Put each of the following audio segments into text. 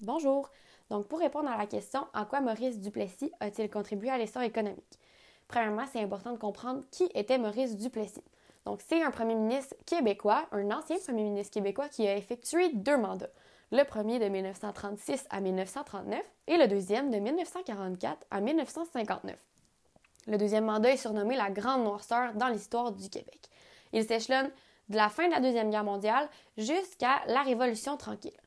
Bonjour. Donc, pour répondre à la question en quoi Maurice Duplessis a-t-il contribué à l'essor économique? Premièrement, c'est important de comprendre qui était Maurice Duplessis. Donc, c'est un premier ministre québécois, un ancien premier ministre québécois qui a effectué deux mandats. Le premier de 1936 à 1939 et le deuxième de 1944 à 1959. Le deuxième mandat est surnommé la Grande Noirceur dans l'histoire du Québec. Il s'échelonne de la fin de la Deuxième Guerre mondiale jusqu'à la Révolution tranquille.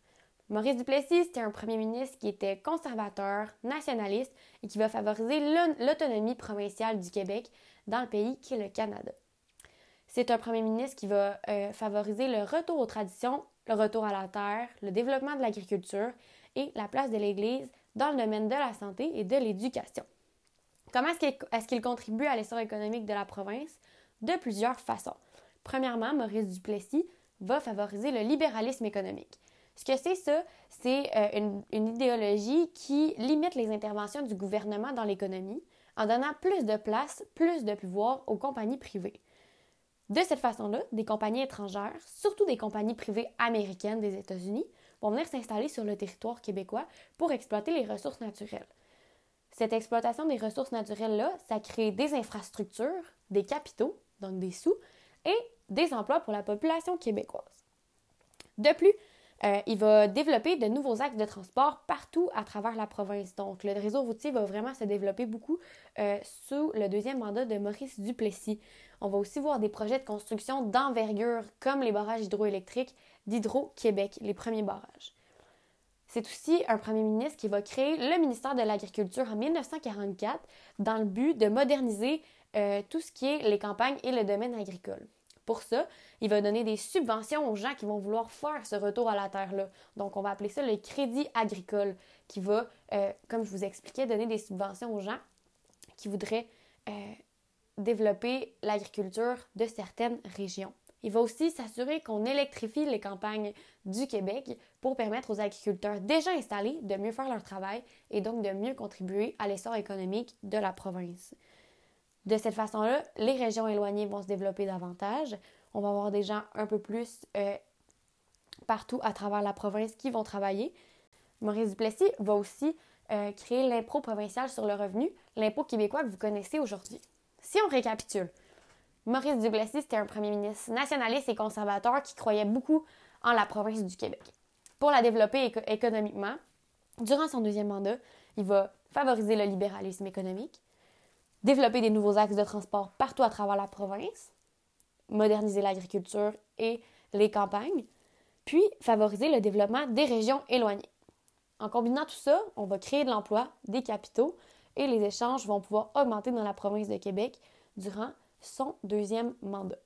Maurice Duplessis, c'était un premier ministre qui était conservateur, nationaliste et qui va favoriser l'autonomie provinciale du Québec dans le pays qui est le Canada. C'est un premier ministre qui va euh, favoriser le retour aux traditions, le retour à la terre, le développement de l'agriculture et la place de l'Église dans le domaine de la santé et de l'éducation. Comment est-ce qu'il contribue à l'essor économique de la province? De plusieurs façons. Premièrement, Maurice Duplessis va favoriser le libéralisme économique. Ce que c'est ça, c'est euh, une, idéologie qui limite les interventions du gouvernement dans l'économie en donnant plus de place, plus de pouvoir aux compagnies privées. De cette façon-là, des compagnies étrangères, surtout des compagnies privées américaines des États-Unis, vont venir s'installer sur le territoire québécois pour exploiter les ressources naturelles. Cette exploitation des ressources naturelles-là, ça crée des infrastructures, des capitaux, donc des sous, et des emplois pour la population québécoise. De plus, euh, il va développer de nouveaux axes de transport partout à travers la province. Donc, le réseau routier va vraiment se développer beaucoup euh, sous le deuxième mandat de Maurice Duplessis. On va aussi voir des projets de construction d'envergure comme les barrages hydroélectriques d'Hydro-Québec, les premiers barrages. C'est aussi un premier ministre qui va créer le ministère de l'Agriculture en 1944 dans le but de moderniser euh, tout ce qui est les campagnes et le domaine agricole. Pour ça, il va donner des subventions aux gens qui vont vouloir faire ce retour à la terre-là. Donc, on va appeler ça le crédit agricole, qui va, euh, comme je vous expliquais, donner des subventions aux gens qui voudraient euh, développer l'agriculture de certaines régions. Il va aussi s'assurer qu'on électrifie les campagnes du Québec pour permettre aux agriculteurs déjà installés de mieux faire leur travail et donc de mieux contribuer à l'essor économique de la province. De cette façon-là, les régions éloignées vont se développer davantage. On va avoir des gens un peu plus euh, partout à travers la province qui vont travailler. Maurice Duplessis va aussi euh, créer l'impôt provincial sur le revenu, l'impôt québécois que vous connaissez aujourd'hui. Si on récapitule, Maurice Duplessis, c'était un premier ministre nationaliste et conservateur qui croyait beaucoup en la province du Québec. Pour la développer économiquement, durant son deuxième mandat, il va favoriser le libéralisme économique, développer des nouveaux axes de transport partout à travers la province, moderniser l'agriculture et les campagnes, puis favoriser le développement des régions éloignées. En combinant tout ça, on va créer de l'emploi, des capitaux et les échanges vont pouvoir augmenter dans la province de Québec durant son deuxième mandat.